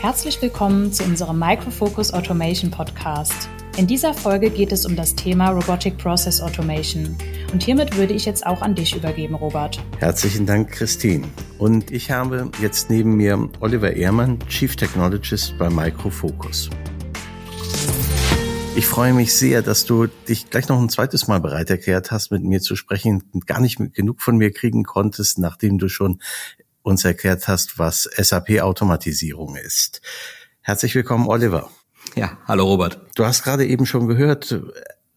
Herzlich willkommen zu unserem Microfocus Automation Podcast. In dieser Folge geht es um das Thema Robotic Process Automation. Und hiermit würde ich jetzt auch an dich übergeben, Robert. Herzlichen Dank, Christine. Und ich habe jetzt neben mir Oliver Ehrmann, Chief Technologist bei Microfocus. Ich freue mich sehr, dass du dich gleich noch ein zweites Mal bereit erklärt hast, mit mir zu sprechen und gar nicht genug von mir kriegen konntest, nachdem du schon uns erklärt hast, was SAP-Automatisierung ist. Herzlich willkommen, Oliver. Ja, hallo Robert. Du hast gerade eben schon gehört,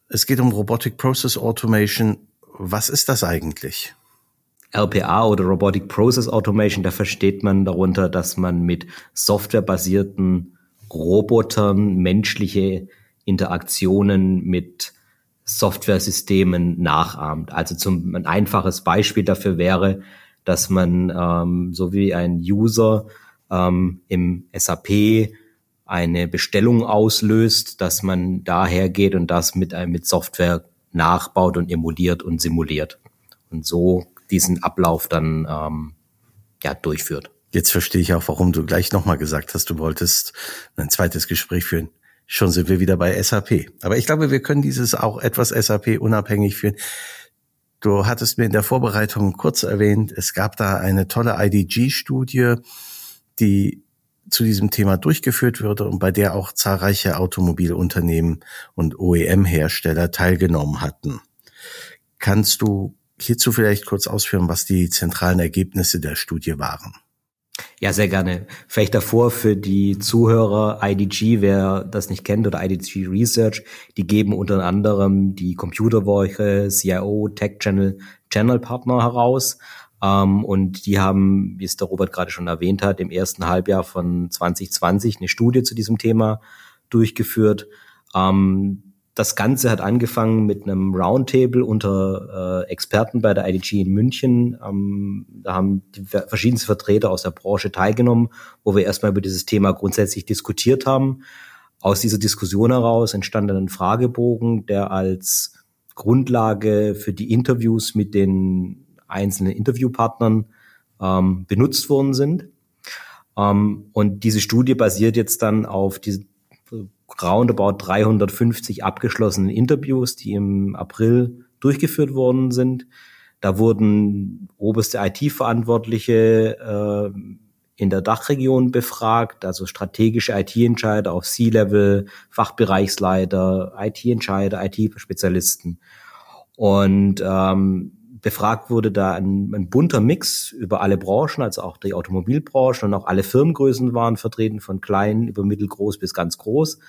es geht um Robotic Process Automation. Was ist das eigentlich? RPA oder Robotic Process Automation, da versteht man darunter, dass man mit softwarebasierten Robotern menschliche Interaktionen mit Softwaresystemen nachahmt. Also zum, ein einfaches Beispiel dafür wäre, dass man ähm, so wie ein User ähm, im SAP eine Bestellung auslöst, dass man daher geht und das mit, äh, mit Software nachbaut und emuliert und simuliert und so diesen Ablauf dann ähm, ja durchführt. Jetzt verstehe ich auch, warum du gleich nochmal gesagt hast, du wolltest ein zweites Gespräch führen. Schon sind wir wieder bei SAP. Aber ich glaube, wir können dieses auch etwas SAP unabhängig führen. Du hattest mir in der Vorbereitung kurz erwähnt, es gab da eine tolle IDG-Studie, die zu diesem Thema durchgeführt wurde und bei der auch zahlreiche Automobilunternehmen und OEM-Hersteller teilgenommen hatten. Kannst du hierzu vielleicht kurz ausführen, was die zentralen Ergebnisse der Studie waren? Ja, sehr gerne. Vielleicht davor für die Zuhörer IDG, wer das nicht kennt, oder IDG Research, die geben unter anderem die Computerwoche, CIO, Tech Channel, Channel Partner heraus. Ähm, und die haben, wie es der Robert gerade schon erwähnt hat, im ersten Halbjahr von 2020 eine Studie zu diesem Thema durchgeführt. Ähm, das Ganze hat angefangen mit einem Roundtable unter äh, Experten bei der IDG in München. Ähm, da haben die verschiedenste Vertreter aus der Branche teilgenommen, wo wir erstmal über dieses Thema grundsätzlich diskutiert haben. Aus dieser Diskussion heraus entstand ein Fragebogen, der als Grundlage für die Interviews mit den einzelnen Interviewpartnern ähm, benutzt worden sind. Ähm, und diese Studie basiert jetzt dann auf diese roundabout 350 abgeschlossenen Interviews, die im April durchgeführt worden sind. Da wurden oberste IT-Verantwortliche äh, in der Dachregion befragt, also strategische IT-Entscheider auf C-Level, Fachbereichsleiter, IT-Entscheider, IT-Spezialisten. Und ähm, befragt wurde da ein, ein bunter Mix über alle Branchen, also auch die Automobilbranche und auch alle Firmengrößen waren vertreten, von klein über mittelgroß bis ganz groß.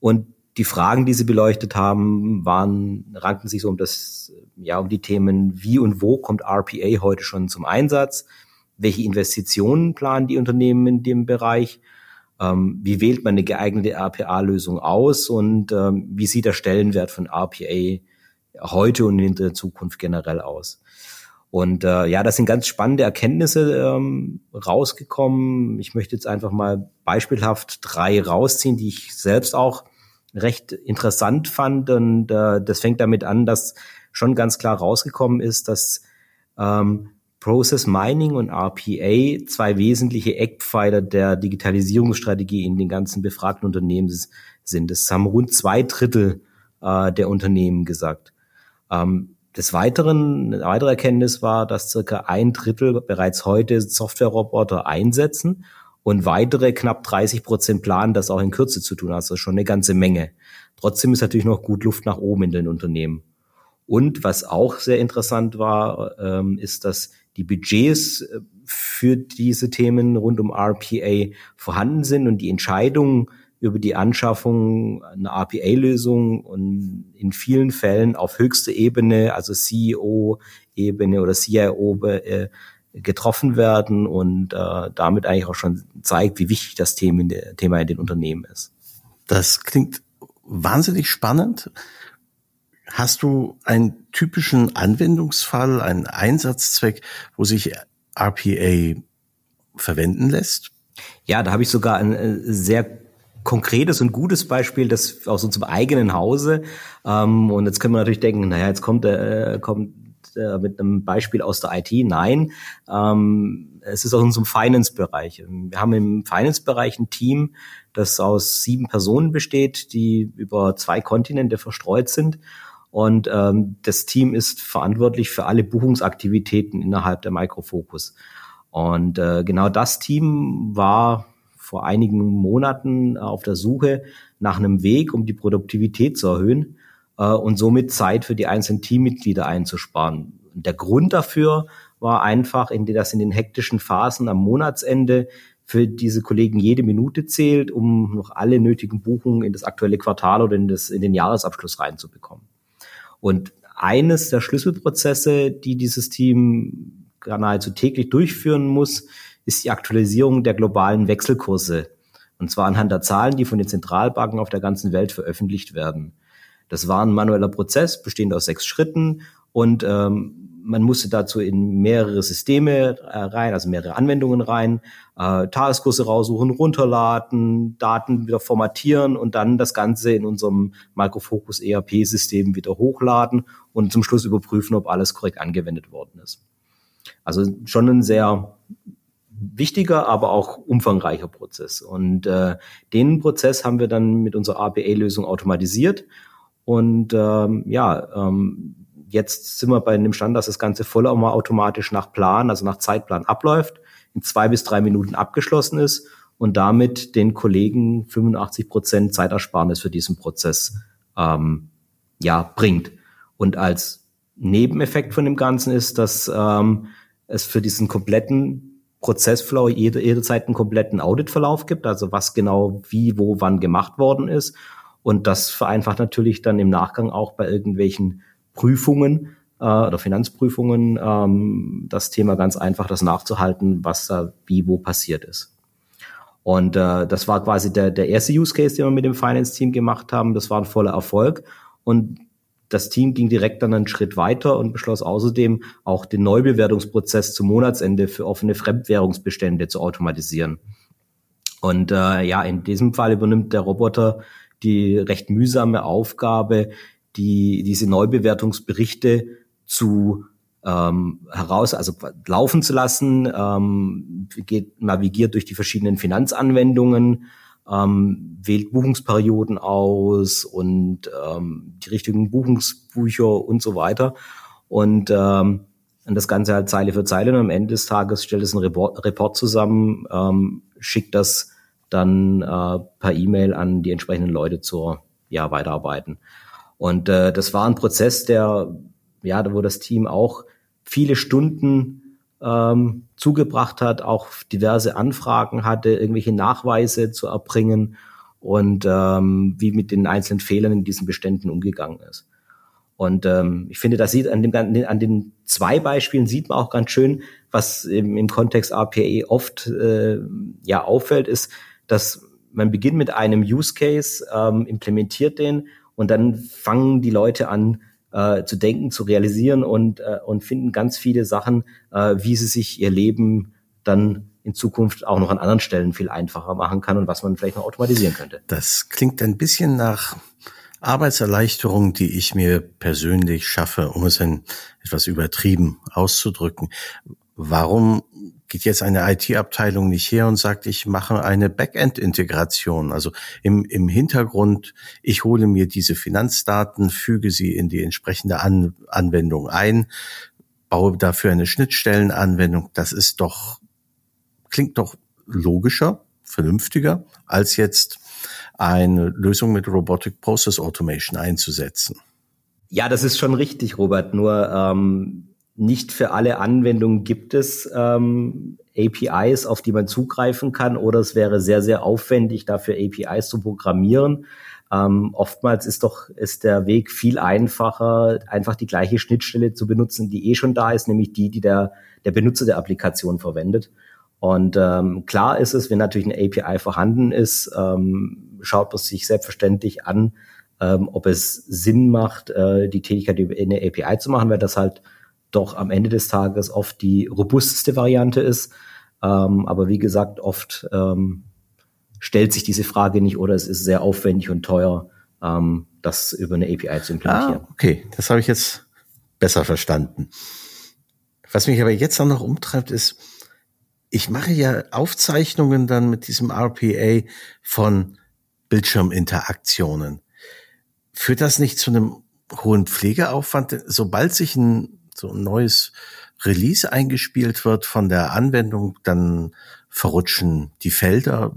Und die Fragen, die sie beleuchtet haben, waren, rankten sich so um das, ja, um die Themen, wie und wo kommt RPA heute schon zum Einsatz? Welche Investitionen planen die Unternehmen in dem Bereich? Ähm, wie wählt man eine geeignete RPA-Lösung aus? Und ähm, wie sieht der Stellenwert von RPA heute und in der Zukunft generell aus? Und äh, ja, das sind ganz spannende Erkenntnisse ähm, rausgekommen. Ich möchte jetzt einfach mal beispielhaft drei rausziehen, die ich selbst auch recht interessant fand. Und äh, das fängt damit an, dass schon ganz klar rausgekommen ist, dass ähm, Process Mining und RPA zwei wesentliche Eckpfeiler der Digitalisierungsstrategie in den ganzen befragten Unternehmen sind. Das haben rund zwei Drittel äh, der Unternehmen gesagt. Ähm, des Weiteren, eine weitere Erkenntnis war, dass circa ein Drittel bereits heute Softwareroboter einsetzen und weitere knapp 30 Prozent planen, das auch in Kürze zu tun. Also schon eine ganze Menge. Trotzdem ist natürlich noch gut Luft nach oben in den Unternehmen. Und was auch sehr interessant war, ähm, ist, dass die Budgets äh, für diese Themen rund um RPA vorhanden sind und die Entscheidungen über die Anschaffung einer RPA-Lösung und in vielen Fällen auf höchster Ebene, also CEO-Ebene oder CIO äh, getroffen werden und äh, damit eigentlich auch schon zeigt, wie wichtig das Thema in, der, Thema in den Unternehmen ist. Das klingt wahnsinnig spannend. Hast du einen typischen Anwendungsfall, einen Einsatzzweck, wo sich RPA verwenden lässt? Ja, da habe ich sogar ein äh, sehr konkretes und gutes Beispiel, das aus unserem eigenen Hause. Ähm, und jetzt können wir natürlich denken, naja, jetzt kommt, äh, kommt mit, äh, mit einem Beispiel aus der IT. Nein, ähm, es ist aus unserem Finance-Bereich. Wir haben im Finance-Bereich ein Team, das aus sieben Personen besteht, die über zwei Kontinente verstreut sind. Und ähm, das Team ist verantwortlich für alle Buchungsaktivitäten innerhalb der Microfocus. Und äh, genau das Team war vor einigen Monaten auf der Suche nach einem Weg, um die Produktivität zu erhöhen äh, und somit Zeit für die einzelnen Teammitglieder einzusparen. Der Grund dafür war einfach, in dass in den hektischen Phasen am Monatsende für diese Kollegen jede Minute zählt, um noch alle nötigen Buchungen in das aktuelle Quartal oder in, das, in den Jahresabschluss reinzubekommen. Und eines der Schlüsselprozesse, die dieses Team nahezu täglich durchführen muss, ist die Aktualisierung der globalen Wechselkurse. Und zwar anhand der Zahlen, die von den Zentralbanken auf der ganzen Welt veröffentlicht werden. Das war ein manueller Prozess, bestehend aus sechs Schritten und ähm, man musste dazu in mehrere Systeme äh, rein, also mehrere Anwendungen rein, äh, Tageskurse raussuchen, runterladen, Daten wieder formatieren und dann das Ganze in unserem Microfocus ERP-System wieder hochladen und zum Schluss überprüfen, ob alles korrekt angewendet worden ist. Also schon ein sehr wichtiger, aber auch umfangreicher Prozess. Und äh, den Prozess haben wir dann mit unserer APA-Lösung automatisiert. Und ähm, ja, ähm, Jetzt sind wir bei dem Stand, dass das Ganze voll auch mal automatisch nach Plan, also nach Zeitplan abläuft, in zwei bis drei Minuten abgeschlossen ist und damit den Kollegen 85 Prozent Zeitersparnis für diesen Prozess ähm, ja bringt. Und als Nebeneffekt von dem Ganzen ist, dass ähm, es für diesen kompletten Prozessflow jede, jederzeit einen kompletten Auditverlauf gibt, also was genau wie, wo, wann gemacht worden ist. Und das vereinfacht natürlich dann im Nachgang auch bei irgendwelchen Prüfungen äh, oder Finanzprüfungen ähm, das Thema ganz einfach, das nachzuhalten, was da wie wo passiert ist. Und äh, das war quasi der, der erste Use Case, den wir mit dem Finance-Team gemacht haben. Das war ein voller Erfolg. Und das Team ging direkt dann einen Schritt weiter und beschloss außerdem auch den Neubewertungsprozess zum Monatsende für offene Fremdwährungsbestände zu automatisieren. Und äh, ja, in diesem Fall übernimmt der Roboter die recht mühsame Aufgabe, die diese Neubewertungsberichte zu ähm, heraus, also laufen zu lassen, ähm, geht, navigiert durch die verschiedenen Finanzanwendungen, ähm, wählt Buchungsperioden aus und ähm, die richtigen Buchungsbücher und so weiter. Und, ähm, und das Ganze halt Zeile für Zeile und am Ende des Tages stellt es einen Report, Report zusammen, ähm, schickt das dann äh, per E-Mail an die entsprechenden Leute zur ja, Weiterarbeiten. Und äh, das war ein Prozess, der, ja, wo das Team auch viele Stunden ähm, zugebracht hat, auch diverse Anfragen hatte, irgendwelche Nachweise zu erbringen und ähm, wie mit den einzelnen Fehlern in diesen Beständen umgegangen ist. Und ähm, ich finde, das sieht an, dem, an den zwei Beispielen sieht man auch ganz schön, was im, im Kontext APE oft äh, ja auffällt, ist, dass man beginnt mit einem Use Case, ähm, implementiert den und dann fangen die Leute an äh, zu denken, zu realisieren und, äh, und finden ganz viele Sachen, äh, wie sie sich ihr Leben dann in Zukunft auch noch an anderen Stellen viel einfacher machen kann und was man vielleicht noch automatisieren könnte. Das klingt ein bisschen nach Arbeitserleichterung, die ich mir persönlich schaffe, um es ein etwas übertrieben auszudrücken. Warum geht jetzt eine IT-Abteilung nicht her und sagt, ich mache eine Backend-Integration. Also im, im Hintergrund, ich hole mir diese Finanzdaten, füge sie in die entsprechende An Anwendung ein, baue dafür eine Schnittstellenanwendung. Das ist doch, klingt doch logischer, vernünftiger, als jetzt eine Lösung mit Robotic Process Automation einzusetzen. Ja, das ist schon richtig, Robert. Nur ähm, nicht für alle Anwendungen gibt es ähm, APIs, auf die man zugreifen kann, oder es wäre sehr, sehr aufwendig, dafür APIs zu programmieren. Ähm, oftmals ist doch ist der Weg viel einfacher, einfach die gleiche Schnittstelle zu benutzen, die eh schon da ist, nämlich die, die der, der Benutzer der Applikation verwendet. Und ähm, klar ist es, wenn natürlich eine API vorhanden ist, ähm, schaut man sich selbstverständlich an, ähm, ob es Sinn macht, äh, die Tätigkeit über eine API zu machen, weil das halt doch am Ende des Tages oft die robusteste Variante ist. Ähm, aber wie gesagt, oft ähm, stellt sich diese Frage nicht oder es ist sehr aufwendig und teuer, ähm, das über eine API zu implementieren. Ah, okay, das habe ich jetzt besser verstanden. Was mich aber jetzt auch noch umtreibt, ist, ich mache ja Aufzeichnungen dann mit diesem RPA von Bildschirminteraktionen. Führt das nicht zu einem hohen Pflegeaufwand, sobald sich ein so ein neues Release eingespielt wird von der Anwendung, dann verrutschen die Felder.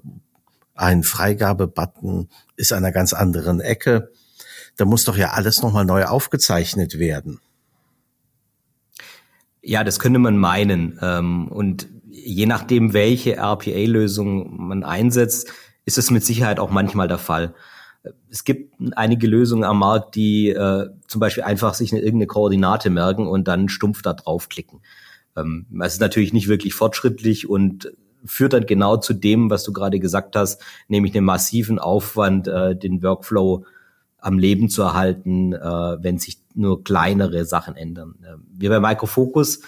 Ein Freigabebutton ist an einer ganz anderen Ecke. Da muss doch ja alles nochmal neu aufgezeichnet werden. Ja, das könnte man meinen. Ähm, und je nachdem, welche RPA-Lösung man einsetzt, ist es mit Sicherheit auch manchmal der Fall. Es gibt einige Lösungen am Markt, die äh, zum Beispiel einfach sich eine, irgendeine Koordinate merken und dann stumpf da draufklicken. Ähm, das ist natürlich nicht wirklich fortschrittlich und führt dann genau zu dem, was du gerade gesagt hast, nämlich einen massiven Aufwand, äh, den Workflow am Leben zu erhalten, äh, wenn sich nur kleinere Sachen ändern. Äh, wir bei Microfocus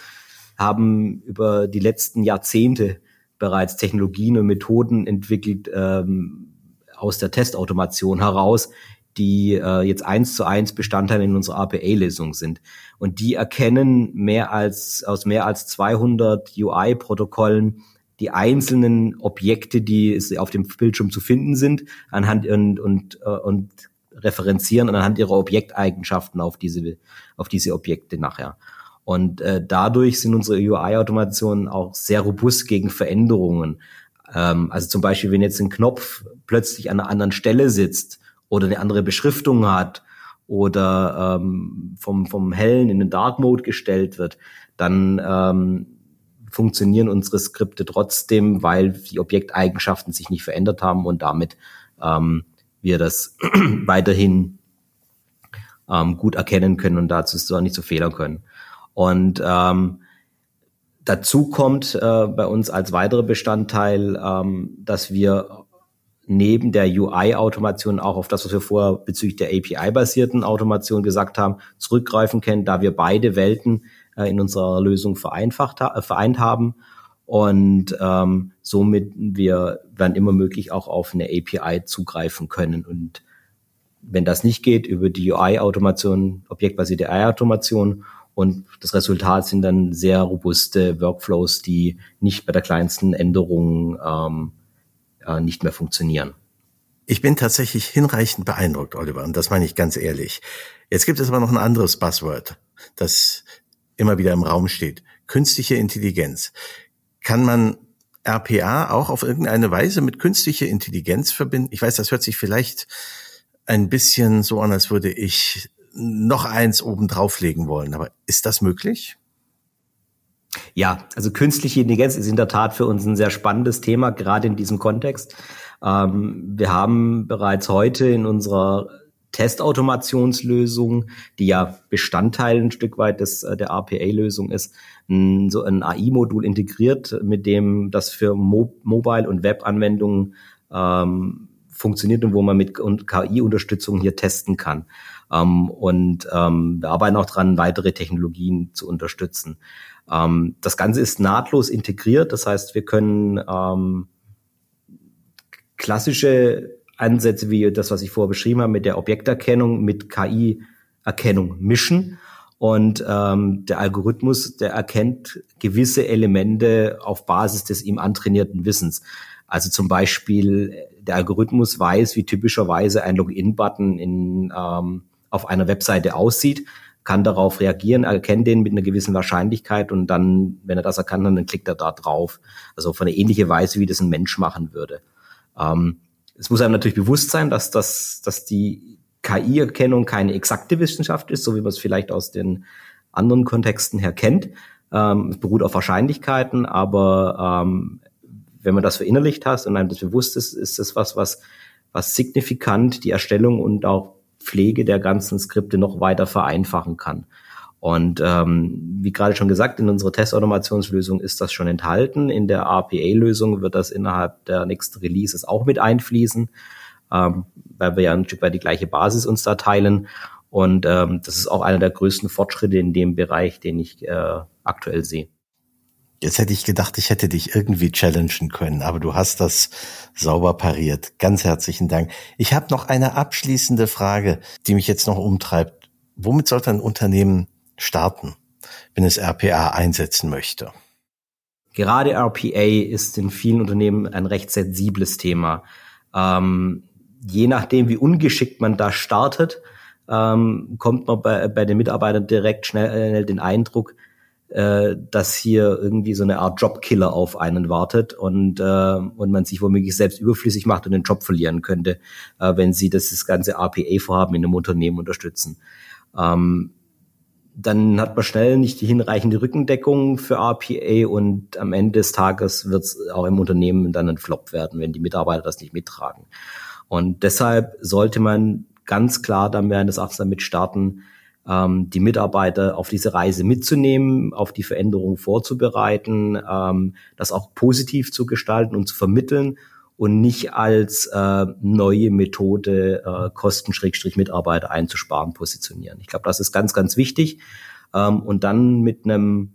haben über die letzten Jahrzehnte bereits Technologien und Methoden entwickelt ähm, aus der Testautomation heraus, die äh, jetzt eins zu eins Bestandteil in unserer APA-Lösung sind. Und die erkennen mehr als aus mehr als 200 UI-Protokollen die einzelnen Objekte, die auf dem Bildschirm zu finden sind, anhand und, und, äh, und referenzieren anhand ihrer Objekteigenschaften auf diese, auf diese Objekte nachher. Und äh, dadurch sind unsere UI-Automationen auch sehr robust gegen Veränderungen. Ähm, also zum Beispiel, wenn jetzt ein Knopf plötzlich an einer anderen Stelle sitzt oder eine andere Beschriftung hat oder ähm, vom, vom hellen in den Dark Mode gestellt wird, dann ähm, funktionieren unsere Skripte trotzdem, weil die Objekteigenschaften sich nicht verändert haben und damit ähm, wir das weiterhin ähm, gut erkennen können und dazu nicht zu Fehlern können. Und ähm, dazu kommt äh, bei uns als weiterer Bestandteil, ähm, dass wir neben der UI-Automation auch auf das, was wir vorher bezüglich der API-basierten Automation gesagt haben, zurückgreifen können, da wir beide Welten äh, in unserer Lösung vereinfacht, äh, vereint haben und ähm, somit wir dann immer möglich auch auf eine API zugreifen können. Und wenn das nicht geht, über die UI-Automation, objektbasierte AI-Automation und das Resultat sind dann sehr robuste Workflows, die nicht bei der kleinsten Änderung ähm, äh, nicht mehr funktionieren. Ich bin tatsächlich hinreichend beeindruckt, Oliver, und das meine ich ganz ehrlich. Jetzt gibt es aber noch ein anderes Buzzword, das immer wieder im Raum steht. Künstliche Intelligenz. Kann man RPA auch auf irgendeine Weise mit künstlicher Intelligenz verbinden? Ich weiß, das hört sich vielleicht ein bisschen so an, als würde ich noch eins oben drauflegen wollen. Aber ist das möglich? Ja, also künstliche Intelligenz ist in der Tat für uns ein sehr spannendes Thema, gerade in diesem Kontext. Ähm, wir haben bereits heute in unserer Testautomationslösung, die ja Bestandteil ein Stück weit des, äh, der RPA-Lösung ist, ein, so ein AI-Modul integriert, mit dem das für Mo Mobile- und Web-Anwendungen ähm, funktioniert und wo man mit KI-Unterstützung hier testen kann. Ähm, und ähm, wir arbeiten auch dran, weitere Technologien zu unterstützen. Ähm, das Ganze ist nahtlos integriert, das heißt, wir können ähm, klassische Ansätze wie das, was ich vorher beschrieben habe, mit der Objekterkennung, mit KI-Erkennung mischen. Und ähm, der Algorithmus, der erkennt gewisse Elemente auf Basis des ihm antrainierten Wissens. Also zum Beispiel, der Algorithmus weiß, wie typischerweise ein Login-Button in, ähm, auf einer Webseite aussieht, kann darauf reagieren, erkennt den mit einer gewissen Wahrscheinlichkeit und dann, wenn er das erkannt, dann klickt er da drauf. Also auf eine ähnliche Weise, wie das ein Mensch machen würde. Ähm, es muss einem natürlich bewusst sein, dass, das, dass die KI-Erkennung keine exakte Wissenschaft ist, so wie man es vielleicht aus den anderen Kontexten her kennt. Ähm, es beruht auf Wahrscheinlichkeiten, aber ähm, wenn man das verinnerlicht hat und einem das bewusst ist, ist das was, was, was signifikant die Erstellung und auch Pflege der ganzen Skripte noch weiter vereinfachen kann. Und ähm, wie gerade schon gesagt, in unserer Testautomationslösung ist das schon enthalten. In der RPA-Lösung wird das innerhalb der nächsten Releases auch mit einfließen, ähm, weil wir ja ein Stück weit die gleiche Basis uns da teilen. Und ähm, das ist auch einer der größten Fortschritte in dem Bereich, den ich äh, aktuell sehe. Jetzt hätte ich gedacht, ich hätte dich irgendwie challengen können, aber du hast das sauber pariert. Ganz herzlichen Dank. Ich habe noch eine abschließende Frage, die mich jetzt noch umtreibt. Womit sollte ein Unternehmen starten, wenn es RPA einsetzen möchte? Gerade RPA ist in vielen Unternehmen ein recht sensibles Thema. Ähm, je nachdem, wie ungeschickt man da startet, ähm, kommt man bei, bei den Mitarbeitern direkt schnell äh, den Eindruck, äh, dass hier irgendwie so eine Art Jobkiller auf einen wartet und, äh, und man sich womöglich selbst überflüssig macht und den Job verlieren könnte, äh, wenn sie das, das ganze RPA-Vorhaben in einem Unternehmen unterstützen. Ähm, dann hat man schnell nicht die hinreichende Rückendeckung für RPA und am Ende des Tages wird es auch im Unternehmen dann ein Flop werden, wenn die Mitarbeiter das nicht mittragen. Und deshalb sollte man ganz klar dann meines Erachtens damit starten, ähm, die Mitarbeiter auf diese Reise mitzunehmen, auf die Veränderung vorzubereiten, ähm, das auch positiv zu gestalten und zu vermitteln und nicht als äh, neue Methode äh, Kosten-Mitarbeiter einzusparen positionieren. Ich glaube, das ist ganz, ganz wichtig. Ähm, und dann mit einem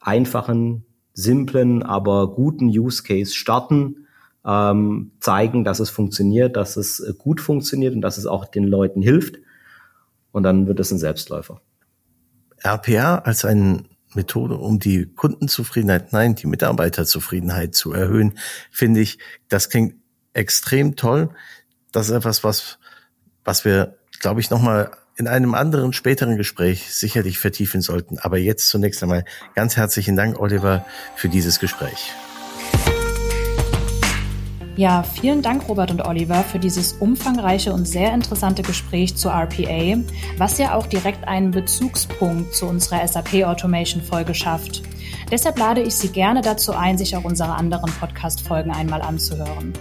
einfachen, simplen, aber guten Use Case starten, ähm, zeigen, dass es funktioniert, dass es äh, gut funktioniert und dass es auch den Leuten hilft. Und dann wird es ein Selbstläufer. RPA als eine Methode, um die Kundenzufriedenheit, nein, die Mitarbeiterzufriedenheit zu erhöhen, finde ich, das klingt extrem toll. Das ist etwas, was, was wir, glaube ich, nochmal in einem anderen späteren Gespräch sicherlich vertiefen sollten. Aber jetzt zunächst einmal ganz herzlichen Dank, Oliver, für dieses Gespräch. Ja, vielen Dank, Robert und Oliver, für dieses umfangreiche und sehr interessante Gespräch zu RPA, was ja auch direkt einen Bezugspunkt zu unserer SAP Automation Folge schafft. Deshalb lade ich Sie gerne dazu ein, sich auch unsere anderen Podcast-Folgen einmal anzuhören.